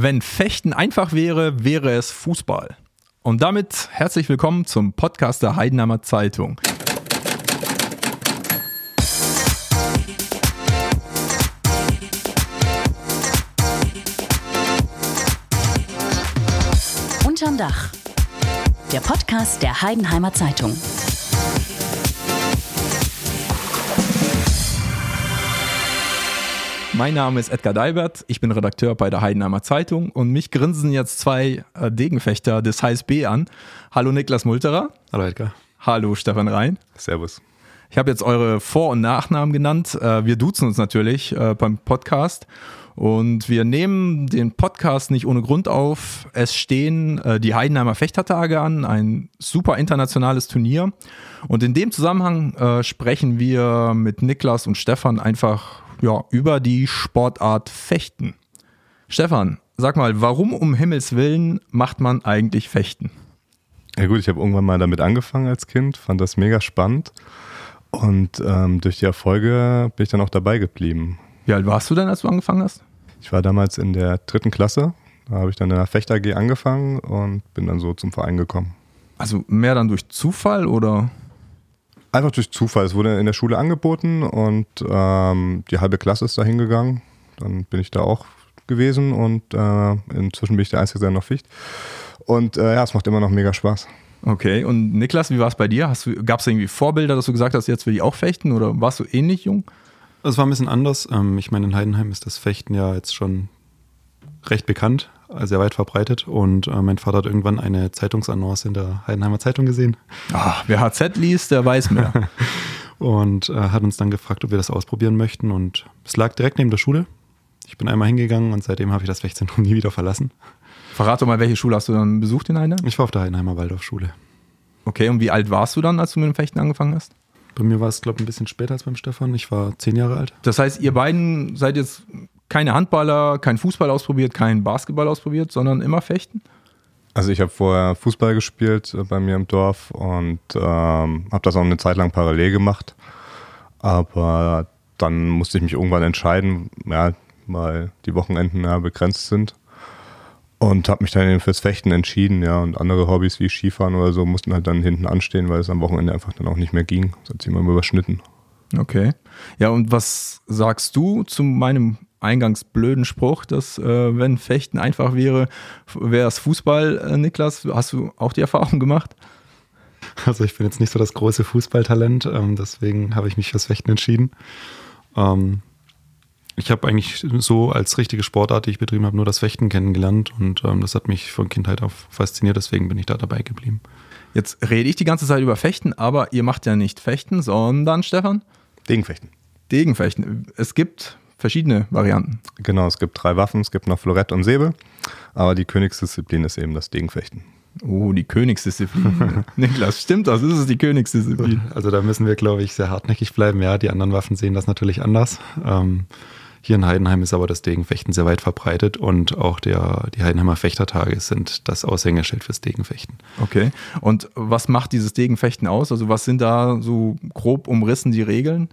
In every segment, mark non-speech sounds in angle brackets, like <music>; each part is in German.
Wenn Fechten einfach wäre, wäre es Fußball. Und damit herzlich willkommen zum Podcast der Heidenheimer Zeitung. Unterm Dach. Der Podcast der Heidenheimer Zeitung. Mein Name ist Edgar Deibert, ich bin Redakteur bei der Heidenheimer Zeitung und mich grinsen jetzt zwei äh, Degenfechter des HSB an. Hallo Niklas Multerer. Hallo Edgar. Hallo Stefan Rhein. Servus. Ich habe jetzt eure Vor- und Nachnamen genannt. Äh, wir duzen uns natürlich äh, beim Podcast. Und wir nehmen den Podcast nicht ohne Grund auf. Es stehen die Heidenheimer Fechtertage an, ein super internationales Turnier. Und in dem Zusammenhang sprechen wir mit Niklas und Stefan einfach ja, über die Sportart Fechten. Stefan, sag mal, warum um Himmels Willen macht man eigentlich Fechten? Ja gut, ich habe irgendwann mal damit angefangen als Kind, fand das mega spannend und ähm, durch die Erfolge bin ich dann auch dabei geblieben. Wie alt warst du denn, als du angefangen hast? Ich war damals in der dritten Klasse, da habe ich dann in der Fechter AG angefangen und bin dann so zum Verein gekommen. Also mehr dann durch Zufall oder? Einfach durch Zufall. Es wurde in der Schule angeboten und ähm, die halbe Klasse ist da hingegangen. Dann bin ich da auch gewesen und äh, inzwischen bin ich der Einzige, der noch ficht. Und äh, ja, es macht immer noch mega Spaß. Okay, und Niklas, wie war es bei dir? Gab es irgendwie Vorbilder, dass du gesagt hast, jetzt will ich auch fechten oder warst du ähnlich jung? Es war ein bisschen anders. Ähm, ich meine, in Heidenheim ist das Fechten ja jetzt schon recht bekannt sehr weit verbreitet. Und äh, mein Vater hat irgendwann eine Zeitungsannonce in der Heidenheimer Zeitung gesehen. Ach, wer HZ liest, der weiß mehr. <laughs> und äh, hat uns dann gefragt, ob wir das ausprobieren möchten. Und es lag direkt neben der Schule. Ich bin einmal hingegangen und seitdem habe ich das Fechtzentrum <laughs> nie wieder verlassen. Verrate mal, welche Schule hast du dann besucht in Heidenheim? Ich war auf der Heidenheimer Waldorfschule. Okay, und wie alt warst du dann, als du mit dem Fechten angefangen hast? Bei mir war es, glaube ich, ein bisschen später als beim Stefan. Ich war zehn Jahre alt. Das heißt, ihr beiden seid jetzt keine Handballer, kein Fußball ausprobiert, kein Basketball ausprobiert, sondern immer Fechten? Also ich habe vorher Fußball gespielt äh, bei mir im Dorf und ähm, habe das auch eine Zeit lang parallel gemacht. Aber dann musste ich mich irgendwann entscheiden, ja, weil die Wochenenden ja begrenzt sind. Und habe mich dann eben fürs Fechten entschieden, ja. Und andere Hobbys wie Skifahren oder so mussten halt dann hinten anstehen, weil es am Wochenende einfach dann auch nicht mehr ging. Das hat sich immer überschnitten. Okay. Ja, und was sagst du zu meinem eingangs blöden Spruch, dass äh, wenn Fechten einfach wäre, wäre es Fußball, äh, Niklas. Hast du auch die Erfahrung gemacht? Also ich bin jetzt nicht so das große Fußballtalent, ähm, deswegen habe ich mich fürs Fechten entschieden. Ähm, ich habe eigentlich so als richtige Sportart, die ich betrieben habe, nur das Fechten kennengelernt und ähm, das hat mich von Kindheit auf fasziniert, deswegen bin ich da dabei geblieben. Jetzt rede ich die ganze Zeit über Fechten, aber ihr macht ja nicht Fechten, sondern Stefan? Degenfechten. Degenfechten. Es gibt verschiedene Varianten. Genau, es gibt drei Waffen, es gibt noch Florett und Säbel, aber die Königsdisziplin ist eben das Degenfechten. Oh, die Königsdisziplin. <laughs> Niklas, stimmt das? Ist es die Königsdisziplin? Also da müssen wir, glaube ich, sehr hartnäckig bleiben. Ja, die anderen Waffen sehen das natürlich anders. Ähm, hier in Heidenheim ist aber das Degenfechten sehr weit verbreitet und auch der, die Heidenheimer Fechtertage sind das Aushängeschild fürs Degenfechten. Okay. Und was macht dieses Degenfechten aus? Also was sind da so grob umrissen die Regeln?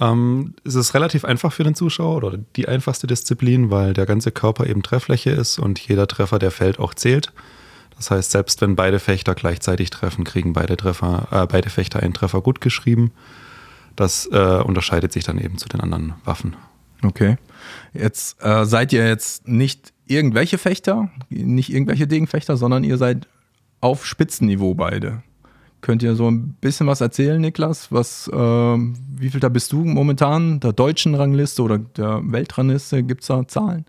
Ähm, ist es relativ einfach für den Zuschauer oder die einfachste Disziplin, weil der ganze Körper eben Trefffläche ist und jeder Treffer, der fällt, auch zählt. Das heißt, selbst wenn beide Fechter gleichzeitig treffen, kriegen beide, Treffer, äh, beide Fechter einen Treffer gut geschrieben. Das äh, unterscheidet sich dann eben zu den anderen Waffen. Okay. Jetzt äh, seid ihr jetzt nicht irgendwelche Fechter, nicht irgendwelche Degenfechter, sondern ihr seid auf Spitzenniveau beide. Könnt ihr so ein bisschen was erzählen, Niklas? Was, äh, wie viel da bist du momentan? Der deutschen Rangliste oder der Weltrangliste? Gibt es da Zahlen?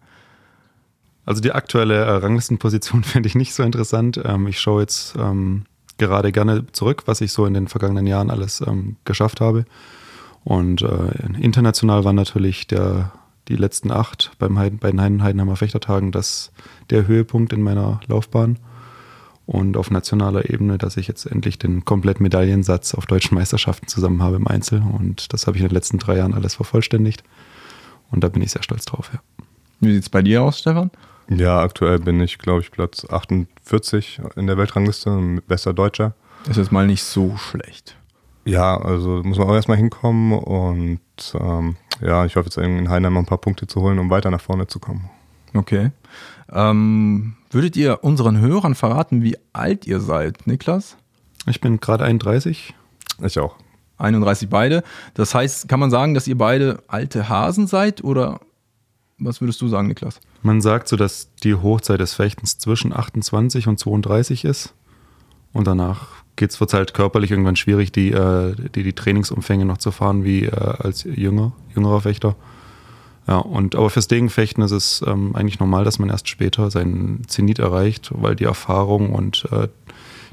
Also die aktuelle äh, Ranglistenposition <laughs> finde ich nicht so interessant. Ähm, ich schaue jetzt ähm, gerade gerne zurück, was ich so in den vergangenen Jahren alles ähm, geschafft habe. Und äh, international war natürlich der, die letzten acht beim Heiden, bei den Heidenheimer Fechtertagen das der Höhepunkt in meiner Laufbahn und auf nationaler Ebene, dass ich jetzt endlich den kompletten Medaillensatz auf deutschen Meisterschaften zusammen habe im Einzel. Und das habe ich in den letzten drei Jahren alles vervollständigt. Und da bin ich sehr stolz drauf, ja. Wie sieht es bei dir aus, Stefan? Ja, aktuell bin ich, glaube ich, Platz 48 in der Weltrangliste, bester Deutscher. Das ist jetzt mal nicht so schlecht. Ja, also muss man auch erstmal hinkommen und ähm, ja, ich hoffe jetzt in Heidenheim noch ein paar Punkte zu holen, um weiter nach vorne zu kommen. Okay. Ähm, würdet ihr unseren Hörern verraten, wie alt ihr seid, Niklas? Ich bin gerade 31. Ich auch. 31 beide. Das heißt, kann man sagen, dass ihr beide alte Hasen seid oder was würdest du sagen, Niklas? Man sagt so, dass die Hochzeit des Fechtens zwischen 28 und 32 ist. Und danach geht es halt körperlich irgendwann schwierig, die, äh, die, die Trainingsumfänge noch zu fahren wie äh, als jünger, jüngerer Fechter. Ja, und aber fürs Degenfechten ist es ähm, eigentlich normal, dass man erst später seinen Zenit erreicht, weil die Erfahrung und äh,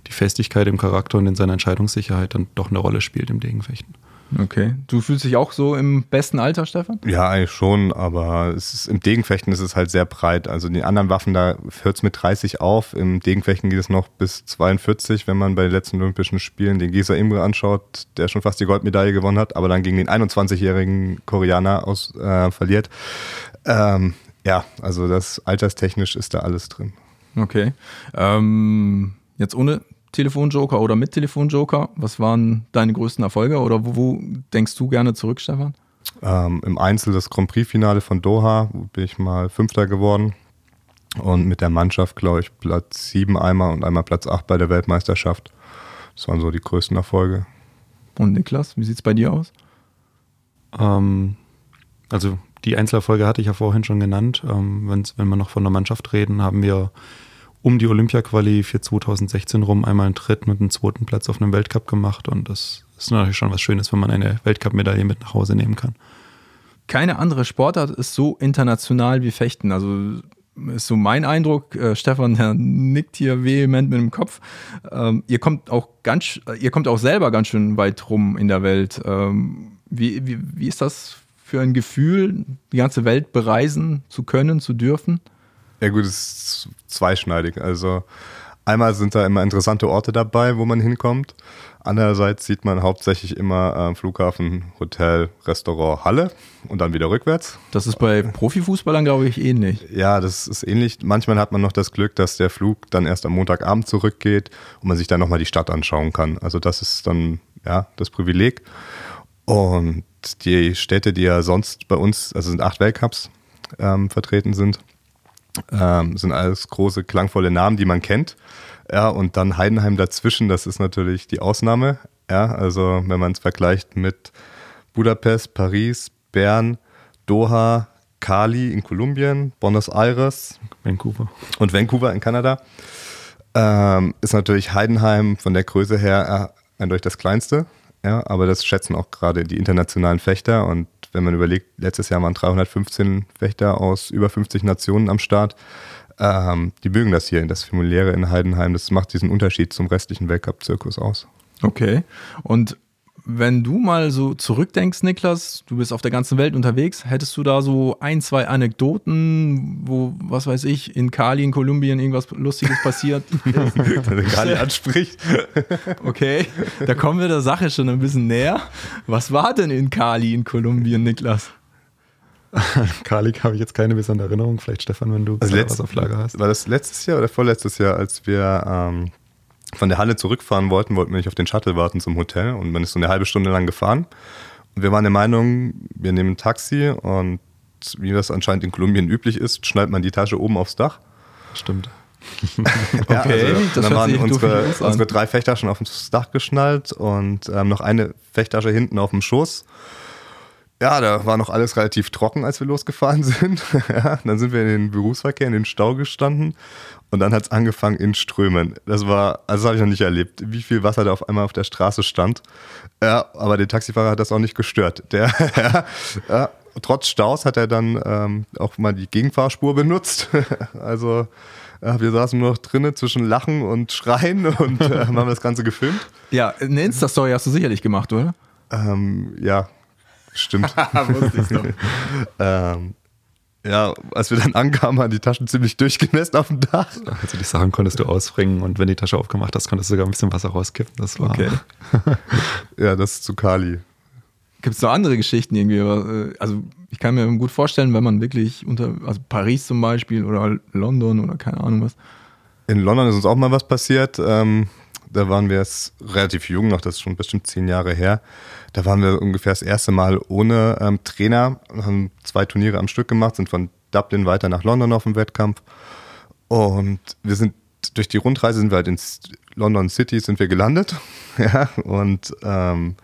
die Festigkeit im Charakter und in seiner Entscheidungssicherheit dann doch eine Rolle spielt im Degenfechten. Okay. Du fühlst dich auch so im besten Alter, Stefan? Ja, eigentlich schon, aber ist, im Degenfechten ist es halt sehr breit. Also die anderen Waffen, da hört es mit 30 auf. Im Degenfechten geht es noch bis 42, wenn man bei den letzten Olympischen Spielen den Gesa Imre anschaut, der schon fast die Goldmedaille gewonnen hat, aber dann gegen den 21-jährigen Koreaner aus, äh, verliert. Ähm, ja, also das alterstechnisch ist da alles drin. Okay. Ähm, jetzt ohne Telefonjoker oder mit Telefonjoker? Was waren deine größten Erfolge oder wo, wo denkst du gerne zurück, Stefan? Ähm, Im Einzel das Grand Prix-Finale von Doha bin ich mal Fünfter geworden. Und mit der Mannschaft, glaube ich, Platz sieben einmal und einmal Platz acht bei der Weltmeisterschaft. Das waren so die größten Erfolge. Und Niklas, wie sieht es bei dir aus? Ähm, also die Einzelerfolge hatte ich ja vorhin schon genannt. Ähm, wenn wir noch von der Mannschaft reden, haben wir um die Olympia-Quali für 2016 rum einmal einen dritten und einen zweiten Platz auf einem Weltcup gemacht. Und das ist natürlich schon was Schönes, wenn man eine Weltcup-Medaille mit nach Hause nehmen kann. Keine andere Sportart ist so international wie Fechten. Also ist so mein Eindruck. Äh, Stefan, der nickt hier vehement mit dem Kopf. Ähm, ihr kommt auch ganz, ihr kommt auch selber ganz schön weit rum in der Welt. Ähm, wie, wie, wie ist das für ein Gefühl, die ganze Welt bereisen zu können, zu dürfen? Ja gut, es ist zweischneidig. Also einmal sind da immer interessante Orte dabei, wo man hinkommt. Andererseits sieht man hauptsächlich immer äh, Flughafen, Hotel, Restaurant, Halle und dann wieder rückwärts. Das ist bei Profifußballern, glaube ich, ähnlich. Ja, das ist ähnlich. Manchmal hat man noch das Glück, dass der Flug dann erst am Montagabend zurückgeht und man sich dann nochmal die Stadt anschauen kann. Also das ist dann ja das Privileg. Und die Städte, die ja sonst bei uns, also sind acht Weltcups ähm, vertreten sind, ähm, sind alles große, klangvolle Namen, die man kennt. Ja, und dann Heidenheim dazwischen, das ist natürlich die Ausnahme. Ja, also wenn man es vergleicht mit Budapest, Paris, Bern, Doha, Cali in Kolumbien, Buenos Aires, Vancouver und Vancouver in Kanada, ähm, ist natürlich Heidenheim von der Größe her äh, eindeutig das kleinste. Ja, aber das schätzen auch gerade die internationalen Fechter und wenn man überlegt, letztes Jahr waren 315 Wächter aus über 50 Nationen am Start. Ähm, die mögen das hier, das Familiäre in Heidenheim. Das macht diesen Unterschied zum restlichen Weltcup-Zirkus aus. Okay. Und wenn du mal so zurückdenkst, Niklas, du bist auf der ganzen Welt unterwegs, hättest du da so ein, zwei Anekdoten, wo, was weiß ich, in Cali, in Kolumbien irgendwas Lustiges passiert? <laughs> Wenn Cali <laughs> anspricht. okay, da kommen wir der Sache schon ein bisschen näher. Was war denn in Cali, in Kolumbien, Niklas? <laughs> Cali habe ich jetzt keine besondere Erinnerung. Vielleicht, Stefan, wenn du also was auf Lager hast. War das letztes Jahr oder vorletztes Jahr, als wir ähm, von der Halle zurückfahren wollten, wollten wir nicht auf den Shuttle warten zum Hotel und man ist so eine halbe Stunde lang gefahren. Und wir waren der Meinung, wir nehmen ein Taxi und wie das anscheinend in Kolumbien üblich ist, schnallt man die Tasche oben aufs Dach. Stimmt. <laughs> ja, okay, also, dann waren unsere, unsere drei Fechtaschen auf das Dach geschnallt und ähm, noch eine Fechttasche hinten auf dem Schoß. Ja, da war noch alles relativ trocken, als wir losgefahren <laughs> sind. ja, dann sind wir in den Berufsverkehr, in den Stau gestanden und dann hat es angefangen in Strömen. Das war, also das habe ich noch nicht erlebt, wie viel Wasser da auf einmal auf der Straße stand. Ja, aber der Taxifahrer hat das auch nicht gestört. Der, <laughs> ja, trotz Staus hat er dann ähm, auch mal die Gegenfahrspur benutzt. <laughs> also ja, wir saßen nur noch drinnen zwischen Lachen und Schreien und äh, haben das Ganze gefilmt. Ja, eine Insta-Story hast du sicherlich gemacht, oder? Ähm, ja, stimmt. <laughs> Wusste ich doch. <laughs> ähm, ja, als wir dann ankamen, waren die Taschen ziemlich durchgenässt auf dem Dach. Also die Sachen konntest du ausbringen und wenn die Tasche aufgemacht hast, konntest du sogar ein bisschen Wasser rauskippen. Das war. Okay. <laughs> ja, das ist zu Kali. Gibt es noch andere Geschichten irgendwie? Äh, also ich kann mir gut vorstellen, wenn man wirklich unter, also Paris zum Beispiel oder London oder keine Ahnung was. In London ist uns auch mal was passiert. Ähm, da waren wir jetzt relativ jung noch, das ist schon bestimmt zehn Jahre her. Da waren wir ungefähr das erste Mal ohne ähm, Trainer, haben zwei Turniere am Stück gemacht, sind von Dublin weiter nach London auf dem Wettkampf. Und wir sind durch die Rundreise sind wir halt ins London City sind wir gelandet. <laughs> ja, und ähm,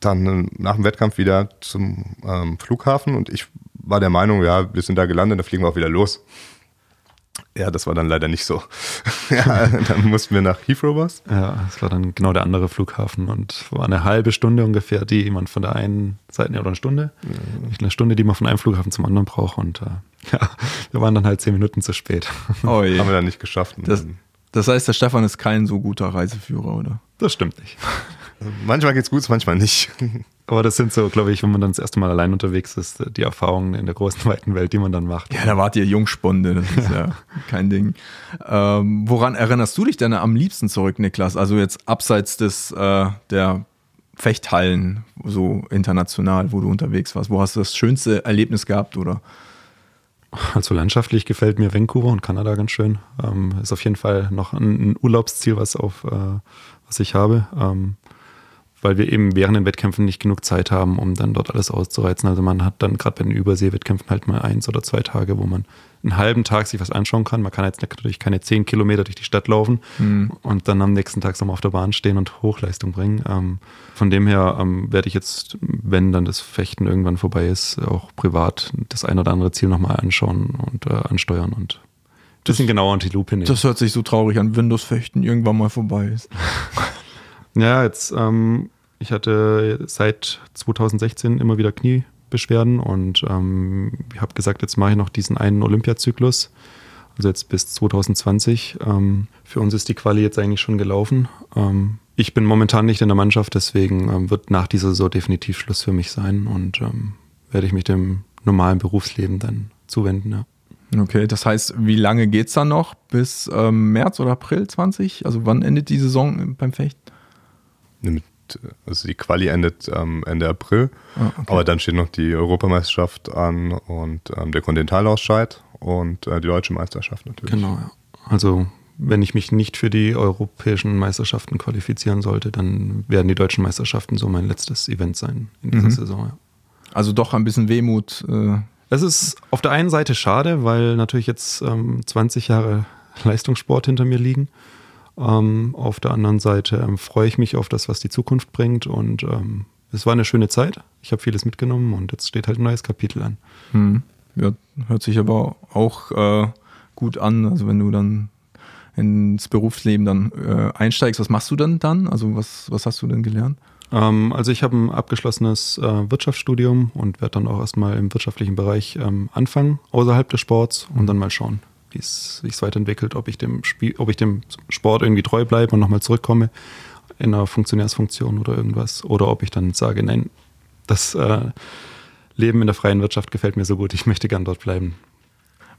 dann nach dem Wettkampf wieder zum ähm, Flughafen und ich war der Meinung, ja, wir sind da gelandet, dann fliegen wir auch wieder los. Ja, das war dann leider nicht so. <laughs> ja, dann mussten wir nach Heathrow was. Ja, das war dann genau der andere Flughafen und war eine halbe Stunde ungefähr, die man von der einen Seite, oder eine Stunde, mhm. eine Stunde, die man von einem Flughafen zum anderen braucht und äh, <laughs> ja, wir waren dann halt zehn Minuten zu spät. Oh je. <laughs> Haben wir dann nicht geschafft. Das, das heißt, der Stefan ist kein so guter Reiseführer, oder? Das stimmt nicht. Manchmal geht's gut, manchmal nicht. <laughs> Aber das sind so, glaube ich, wenn man dann das erste Mal allein unterwegs ist, die Erfahrungen in der großen, weiten Welt, die man dann macht. Ja, da wart ihr Jungspunde, das ist ja <laughs> kein Ding. Ähm, woran erinnerst du dich denn am liebsten zurück, Niklas? Also jetzt abseits des, äh, der Fechthallen, so international, wo du unterwegs warst. Wo hast du das schönste Erlebnis gehabt, oder? Also landschaftlich gefällt mir Vancouver und Kanada ganz schön. Ähm, ist auf jeden Fall noch ein, ein Urlaubsziel, was, auf, äh, was ich habe. Ähm, weil wir eben während den Wettkämpfen nicht genug Zeit haben, um dann dort alles auszureizen. Also man hat dann gerade bei den Überseewettkämpfen halt mal eins oder zwei Tage, wo man einen halben Tag sich was anschauen kann. Man kann jetzt natürlich keine zehn Kilometer durch die Stadt laufen mhm. und dann am nächsten Tag nochmal auf der Bahn stehen und Hochleistung bringen. Ähm, von dem her ähm, werde ich jetzt, wenn dann das Fechten irgendwann vorbei ist, auch privat das ein oder andere Ziel nochmal anschauen und äh, ansteuern und ein bisschen genauer unter die Lupe nehmen. Das hört sich so traurig an, wenn das Fechten irgendwann mal vorbei ist. <laughs> Ja, jetzt, ähm, ich hatte seit 2016 immer wieder Kniebeschwerden und ähm, ich habe gesagt, jetzt mache ich noch diesen einen Olympiazyklus, also jetzt bis 2020. Ähm, für uns ist die Quali jetzt eigentlich schon gelaufen. Ähm, ich bin momentan nicht in der Mannschaft, deswegen ähm, wird nach dieser Saison definitiv Schluss für mich sein und ähm, werde ich mich dem normalen Berufsleben dann zuwenden. Ja. Okay, das heißt, wie lange geht es dann noch? Bis ähm, März oder April 20? Also wann endet die Saison beim Fechten? Mit, also die Quali endet ähm, Ende April, ah, okay. aber dann steht noch die Europameisterschaft an und ähm, der Kontinentalausscheid und äh, die deutsche Meisterschaft natürlich. Genau, ja. Also wenn ich mich nicht für die europäischen Meisterschaften qualifizieren sollte, dann werden die deutschen Meisterschaften so mein letztes Event sein in dieser mhm. Saison. Ja. Also doch ein bisschen Wehmut. Äh. Es ist auf der einen Seite schade, weil natürlich jetzt ähm, 20 Jahre Leistungssport hinter mir liegen. Ähm, auf der anderen Seite ähm, freue ich mich auf das, was die Zukunft bringt und ähm, es war eine schöne Zeit. Ich habe vieles mitgenommen und jetzt steht halt ein neues Kapitel an. Hm. Ja, hört sich aber auch äh, gut an. Also wenn du dann ins Berufsleben dann äh, einsteigst, was machst du denn dann? Also was, was hast du denn gelernt? Ähm, also ich habe ein abgeschlossenes äh, Wirtschaftsstudium und werde dann auch erstmal im wirtschaftlichen Bereich ähm, anfangen, außerhalb des Sports und dann mal schauen, wie es sich weiterentwickelt, ob ich dem Spiel, ob ich dem Sport irgendwie treu bleibe und nochmal zurückkomme in einer Funktionärsfunktion oder irgendwas. Oder ob ich dann sage, nein, das äh, Leben in der freien Wirtschaft gefällt mir so gut, ich möchte gern dort bleiben.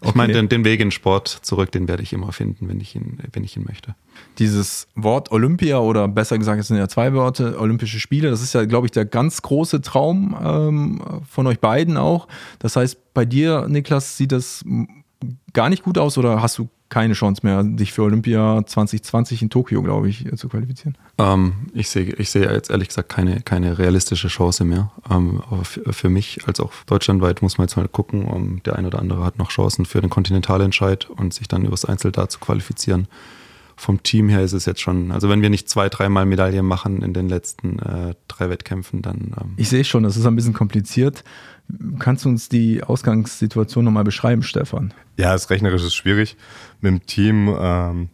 Ich meine, den, den, Weg in Sport zurück, den werde ich immer finden, wenn ich ihn, wenn ich ihn möchte. Dieses Wort Olympia oder besser gesagt, es sind ja zwei Worte, Olympische Spiele, das ist ja, glaube ich, der ganz große Traum ähm, von euch beiden auch. Das heißt, bei dir, Niklas, sieht das gar nicht gut aus oder hast du keine Chance mehr, dich für Olympia 2020 in Tokio, glaube ich, zu qualifizieren? Ähm, ich sehe ich seh jetzt ehrlich gesagt keine, keine realistische Chance mehr. Ähm, für mich als auch deutschlandweit muss man jetzt mal gucken, um, der ein oder andere hat noch Chancen für den Kontinentalentscheid und sich dann übers Einzel da zu qualifizieren. Vom Team her ist es jetzt schon, also wenn wir nicht zwei, dreimal Medaillen machen in den letzten äh, drei Wettkämpfen, dann. Ähm ich sehe schon, das ist ein bisschen kompliziert. Kannst du uns die Ausgangssituation nochmal beschreiben, Stefan? Ja, das rechnerisch ist schwierig. Mit dem Team, ähm,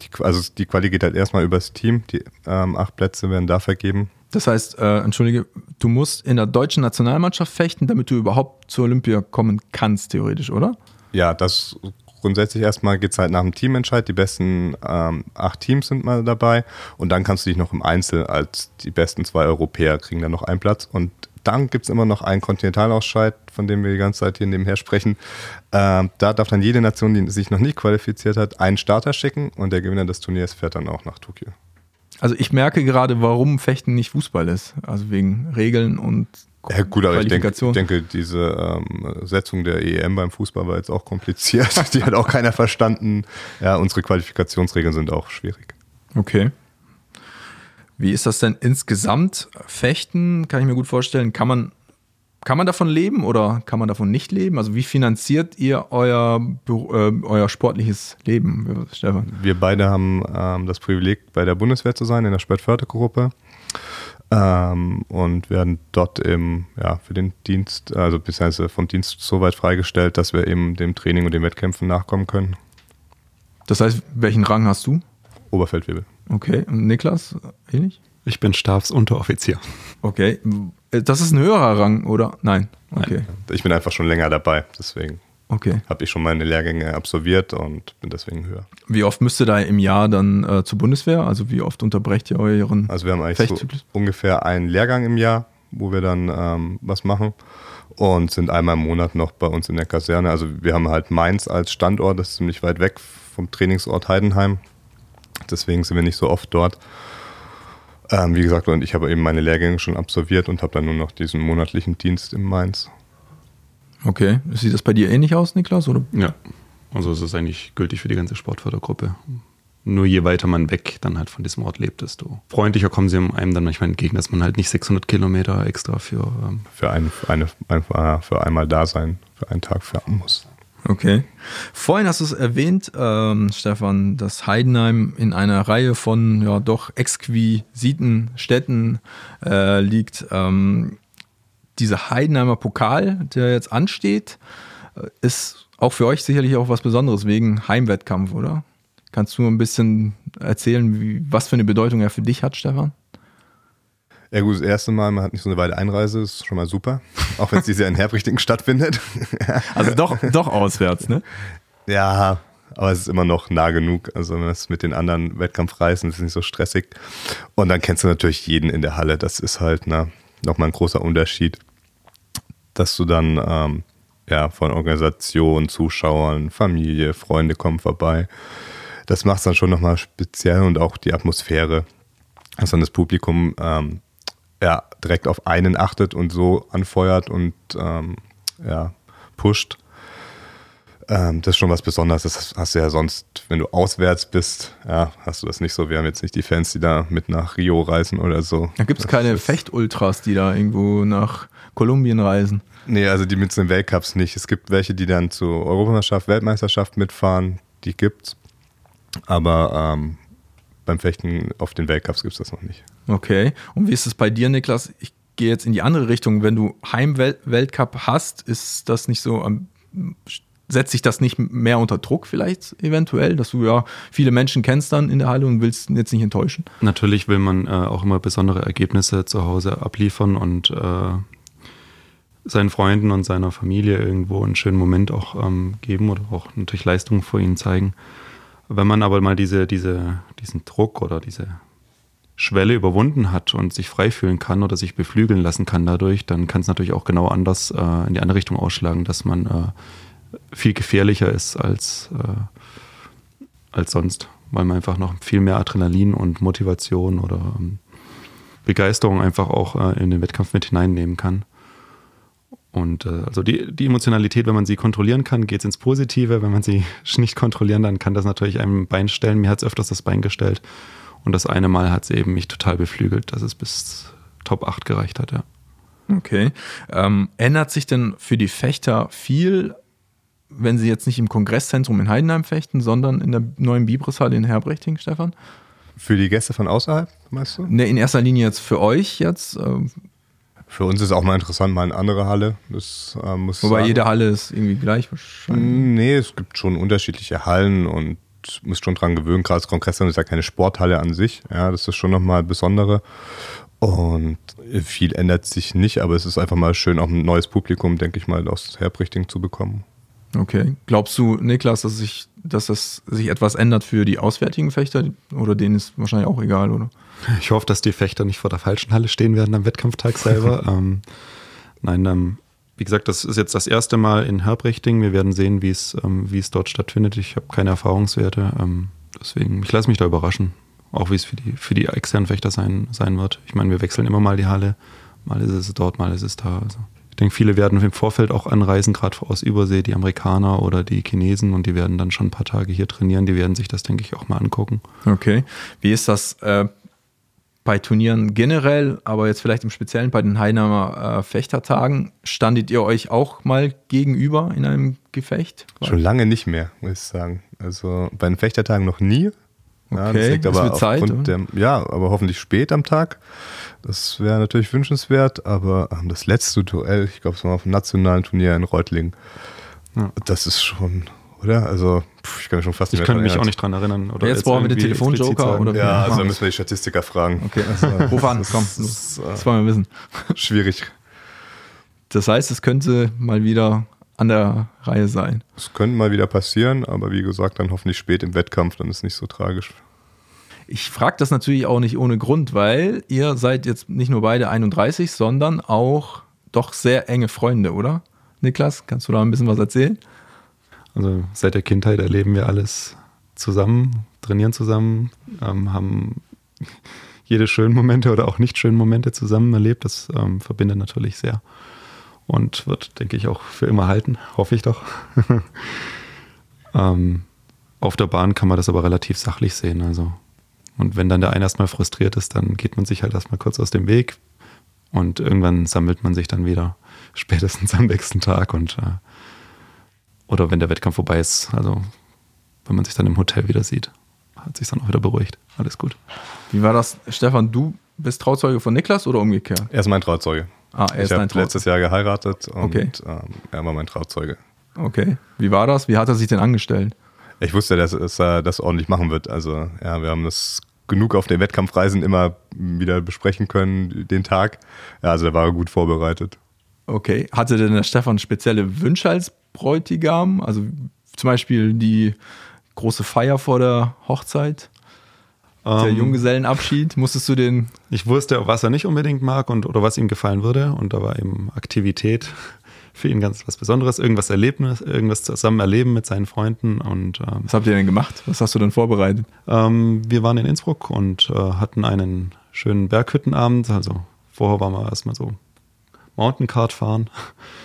die, also die Quali geht halt erstmal übers Team. Die ähm, acht Plätze werden da vergeben. Das heißt, äh, entschuldige, du musst in der deutschen Nationalmannschaft fechten, damit du überhaupt zur Olympia kommen kannst, theoretisch, oder? Ja, das grundsätzlich erstmal geht es halt nach dem Teamentscheid. Die besten ähm, acht Teams sind mal dabei und dann kannst du dich noch im Einzel als die besten zwei Europäer kriegen dann noch einen Platz und dann gibt es immer noch einen Kontinentalausscheid, von dem wir die ganze Zeit hier nebenher sprechen. Ähm, da darf dann jede Nation, die sich noch nicht qualifiziert hat, einen Starter schicken und der Gewinner des Turniers fährt dann auch nach Tokio. Also ich merke gerade, warum Fechten nicht Fußball ist. Also wegen Regeln und ja, gut, aber ich denke, ich denke, diese ähm, Setzung der EM beim Fußball war jetzt auch kompliziert. <laughs> Die hat auch keiner verstanden. Ja, unsere Qualifikationsregeln sind auch schwierig. Okay. Wie ist das denn insgesamt? Fechten, kann ich mir gut vorstellen, kann man kann man davon leben oder kann man davon nicht leben? Also wie finanziert ihr euer, äh, euer sportliches Leben, Stefan? Wir beide haben ähm, das Privileg, bei der Bundeswehr zu sein, in der Sportfördergruppe. Ähm, und werden dort eben ja, für den Dienst, also beziehungsweise vom Dienst so weit freigestellt, dass wir eben dem Training und den Wettkämpfen nachkommen können. Das heißt, welchen Rang hast du? Oberfeldwebel. Okay, und Niklas, ähnlich? Ich bin Stabsunteroffizier. Okay, das ist ein höherer Rang, oder? Nein. Okay. Nein. Ich bin einfach schon länger dabei, deswegen okay. habe ich schon meine Lehrgänge absolviert und bin deswegen höher. Wie oft müsst ihr da im Jahr dann äh, zur Bundeswehr? Also wie oft unterbrecht ihr euren Also wir haben eigentlich so ungefähr einen Lehrgang im Jahr, wo wir dann ähm, was machen und sind einmal im Monat noch bei uns in der Kaserne. Also wir haben halt Mainz als Standort, das ist ziemlich weit weg vom Trainingsort Heidenheim. Deswegen sind wir nicht so oft dort. Ähm, wie gesagt, und ich habe eben meine Lehrgänge schon absolviert und habe dann nur noch diesen monatlichen Dienst in Mainz. Okay. Sieht das bei dir ähnlich aus, Niklas? Oder? Ja. Also es ist eigentlich gültig für die ganze Sportfördergruppe. Nur je weiter man weg dann halt von diesem Ort lebt, desto freundlicher kommen sie einem dann manchmal entgegen, dass man halt nicht 600 Kilometer extra für... Ähm für, ein, für, eine, für einmal da sein, für einen Tag fahren muss. Okay. Vorhin hast du es erwähnt, ähm, Stefan, dass Heidenheim in einer Reihe von ja doch exquisiten Städten äh, liegt. Ähm, dieser Heidenheimer Pokal, der jetzt ansteht, äh, ist auch für euch sicherlich auch was Besonderes wegen Heimwettkampf, oder? Kannst du ein bisschen erzählen, wie, was für eine Bedeutung er für dich hat, Stefan? Ja gut, das erste Mal, man hat nicht so eine weite Einreise, ist schon mal super. Auch wenn es dieses Jahr in Herbrichting <laughs> stattfindet. also doch, doch auswärts, ne? Ja, aber es ist immer noch nah genug. Also wenn es mit den anderen Wettkampfreisen ist nicht so stressig. Und dann kennst du natürlich jeden in der Halle. Das ist halt ne, nochmal ein großer Unterschied, dass du dann ähm, ja, von Organisation, Zuschauern, Familie, Freunde kommen vorbei. Das macht es dann schon nochmal speziell und auch die Atmosphäre, dass dann das Publikum ähm, ja, direkt auf einen achtet und so anfeuert und ähm, ja, pusht. Ähm, das ist schon was Besonderes. Das hast du ja sonst, wenn du auswärts bist, ja, hast du das nicht so. Wir haben jetzt nicht die Fans, die da mit nach Rio reisen oder so. Da gibt es keine Fechtultras, die da irgendwo nach Kolumbien reisen. Nee, also die mit den Weltcups nicht. Es gibt welche, die dann zur Europameisterschaft, Weltmeisterschaft mitfahren. Die gibt's. Aber ähm, beim Fechten auf den Weltcups gibt es das noch nicht. Okay. Und wie ist es bei dir, Niklas? Ich gehe jetzt in die andere Richtung. Wenn du Heim-Weltcup hast, ist das nicht so, setzt sich das nicht mehr unter Druck vielleicht eventuell, dass du ja viele Menschen kennst dann in der Halle und willst jetzt nicht enttäuschen? Natürlich will man äh, auch immer besondere Ergebnisse zu Hause abliefern und äh, seinen Freunden und seiner Familie irgendwo einen schönen Moment auch ähm, geben oder auch natürlich Leistungen vor ihnen zeigen. Wenn man aber mal diese, diese, diesen Druck oder diese Schwelle überwunden hat und sich frei fühlen kann oder sich beflügeln lassen kann dadurch, dann kann es natürlich auch genau anders äh, in die andere Richtung ausschlagen, dass man äh, viel gefährlicher ist als, äh, als sonst, weil man einfach noch viel mehr Adrenalin und Motivation oder ähm, Begeisterung einfach auch äh, in den Wettkampf mit hineinnehmen kann. Und äh, also die, die Emotionalität, wenn man sie kontrollieren kann, geht es ins Positive. Wenn man sie <laughs> nicht kontrollieren, dann kann das natürlich einem Bein stellen. Mir hat es öfters das Bein gestellt. Und das eine Mal hat es eben mich total beflügelt, dass es bis Top 8 gereicht hat, ja. Okay. Ähm, ändert sich denn für die Fechter viel, wenn sie jetzt nicht im Kongresszentrum in Heidenheim fechten, sondern in der neuen Bibrishalle in Herbrechting, Stefan? Für die Gäste von außerhalb, meinst du? Ne, in erster Linie jetzt für euch jetzt. Äh, für uns ist auch mal interessant, mal eine andere Halle. Das, äh, muss Wobei sagen. jede Halle ist irgendwie gleich wahrscheinlich. Nee, es gibt schon unterschiedliche Hallen und muss schon dran gewöhnen. Gerade das Kongresszentrum ist ja keine Sporthalle an sich. Ja, das ist schon nochmal besondere. Und viel ändert sich nicht, aber es ist einfach mal schön, auch ein neues Publikum, denke ich mal, aus Herbrichting zu bekommen. Okay. Glaubst du, Niklas, dass sich, dass das sich etwas ändert für die auswärtigen Fechter? Oder denen ist wahrscheinlich auch egal, oder? Ich hoffe, dass die Fechter nicht vor der falschen Halle stehen werden am Wettkampftag selber. <laughs> ähm, nein, ähm, wie gesagt, das ist jetzt das erste Mal in Herbrichting. Wir werden sehen, wie es, ähm, wie es dort stattfindet. Ich habe keine Erfahrungswerte. Ähm, deswegen, ich lasse mich da überraschen. Auch wie es für die, für die externen Fechter sein, sein wird. Ich meine, wir wechseln immer mal die Halle. Mal ist es dort, mal ist es da. Also denke, viele werden im Vorfeld auch anreisen, gerade aus Übersee, die Amerikaner oder die Chinesen, und die werden dann schon ein paar Tage hier trainieren. Die werden sich das, denke ich, auch mal angucken. Okay. Wie ist das? Äh bei Turnieren generell, aber jetzt vielleicht im Speziellen bei den Heidenheimer äh, Fechtertagen, standet ihr euch auch mal gegenüber in einem Gefecht? Schon lange nicht mehr, muss ich sagen. Also bei den Fechtertagen noch nie. Ja, Okay, das aber wird Zeit, aufgrund der, ja, aber hoffentlich spät am Tag. Das wäre natürlich wünschenswert, aber ähm, das letzte Duell, ich glaube, es war auf dem nationalen Turnier in Reutlingen. Ja. Das ist schon, oder? Also, ich kann mich schon fast Ich nicht kann mehr mich auch nicht dran erinnern. Oder Jetzt brauchen wir den Telefonjoker oder- Ja, also müssen wir die Statistiker fragen. Okay, also, <laughs> ruf an, komm, Das äh, das wollen wir wissen. schwierig. Das heißt, es könnte mal wieder an der Reihe sein. Es könnte mal wieder passieren, aber wie gesagt, dann hoffentlich spät im Wettkampf, dann ist es nicht so tragisch. Ich frage das natürlich auch nicht ohne Grund, weil ihr seid jetzt nicht nur beide 31, sondern auch doch sehr enge Freunde, oder? Niklas, kannst du da ein bisschen was erzählen? Also seit der Kindheit erleben wir alles zusammen, trainieren zusammen, ähm, haben jede schönen Momente oder auch nicht schönen Momente zusammen erlebt. Das ähm, verbindet natürlich sehr und wird, denke ich, auch für immer halten, hoffe ich doch. <laughs> ähm, auf der Bahn kann man das aber relativ sachlich sehen. Also. Und wenn dann der eine erstmal frustriert ist, dann geht man sich halt erstmal kurz aus dem Weg und irgendwann sammelt man sich dann wieder, <laughs> spätestens am nächsten Tag und äh, oder wenn der Wettkampf vorbei ist, also wenn man sich dann im Hotel wieder sieht, hat sich dann auch wieder beruhigt. Alles gut. Wie war das, Stefan? Du bist Trauzeuge von Niklas oder umgekehrt? Er ist mein Trauzeuge. Ah, er ist ich habe letztes Jahr geheiratet und Okay. ähm, er war mein Trauzeuge. Okay. Wie war das? Wie hat er sich denn angestellt? Ich wusste, dass, dass er das ordentlich machen wird. Also ja, wir haben das genug auf den Wettkampfreisen immer wieder besprechen können, den Tag. Ja, also da war er gut vorbereitet. Okay. Hatte denn der Stefan spezielle Wünsche als Bräutigam? Also zum Beispiel die große Feier vor der Hochzeit, der Ähm, Junggesellenabschied. Musstest du den Ich wusste, was er nicht unbedingt mag und oder was ihm gefallen würde. Und da war eben Aktivität <laughs> für ihn ganz was Besonderes. Irgendwas erleben, irgendwas zusammen erleben mit seinen Freunden. Und ähm, Was habt ihr denn gemacht? Was hast du denn vorbereitet? ähm, wir waren in Innsbruck und äh, hatten einen schönen Berghüttenabend. Also vorher waren wir erstmal so Mountain-Kart fahren.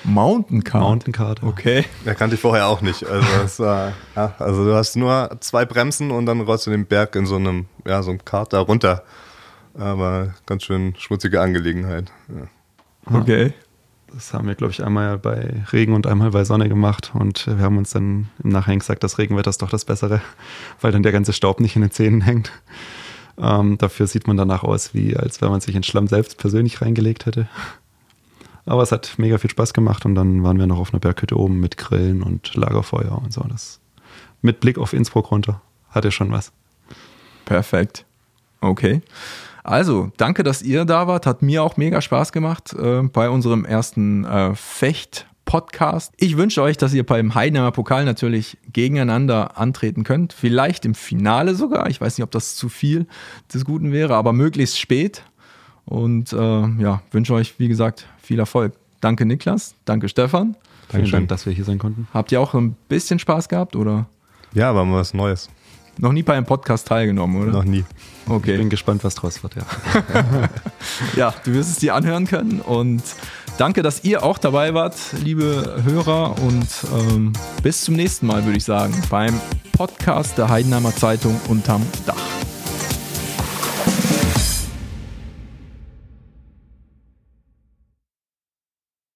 Mountain Car. Mountain-Kart. Okay. Er kannte ich vorher auch nicht. Also, <laughs> es war, ja, also du hast nur zwei Bremsen und dann rollst du den Berg in so einem, ja, so einem Kart da runter. Aber ganz schön schmutzige Angelegenheit. Ja. Okay. Das haben wir, glaube ich, einmal bei Regen und einmal bei Sonne gemacht. Und wir haben uns dann im Nachhinein gesagt, das Regenwetter ist doch das Bessere, <laughs> weil dann der ganze Staub nicht in den Zähnen hängt. Ähm, dafür sieht man danach aus, wie als wenn man sich in Schlamm selbst persönlich reingelegt hätte. Aber es hat mega viel Spaß gemacht und dann waren wir noch auf einer Berghütte oben mit Grillen und Lagerfeuer und so. Das mit Blick auf Innsbruck runter hatte schon was. Perfekt. Okay. Also, danke, dass ihr da wart. Hat mir auch mega Spaß gemacht äh, bei unserem ersten äh, Fecht-Podcast. Ich wünsche euch, dass ihr beim Heidenheimer Pokal natürlich gegeneinander antreten könnt. Vielleicht im Finale sogar. Ich weiß nicht, ob das zu viel des Guten wäre, aber möglichst spät. Und äh, ja, wünsche euch, wie gesagt, viel Erfolg. Danke, Niklas. Danke, Stefan. Vielen Dankeschön. Dank, dass wir hier sein konnten. Habt ihr auch ein bisschen Spaß gehabt oder ja, war mal was Neues. noch nie bei einem Podcast teilgenommen, oder? Noch nie. Ich Okay. bin gespannt, was draus wird, ja. <laughs> Ja, du wirst es dir anhören können und danke, dass ihr auch dabei wart, liebe Hörer und ähm, bis zum nächsten Mal, würde ich sagen, beim Podcast der Heidenheimer Zeitung unterm Dach.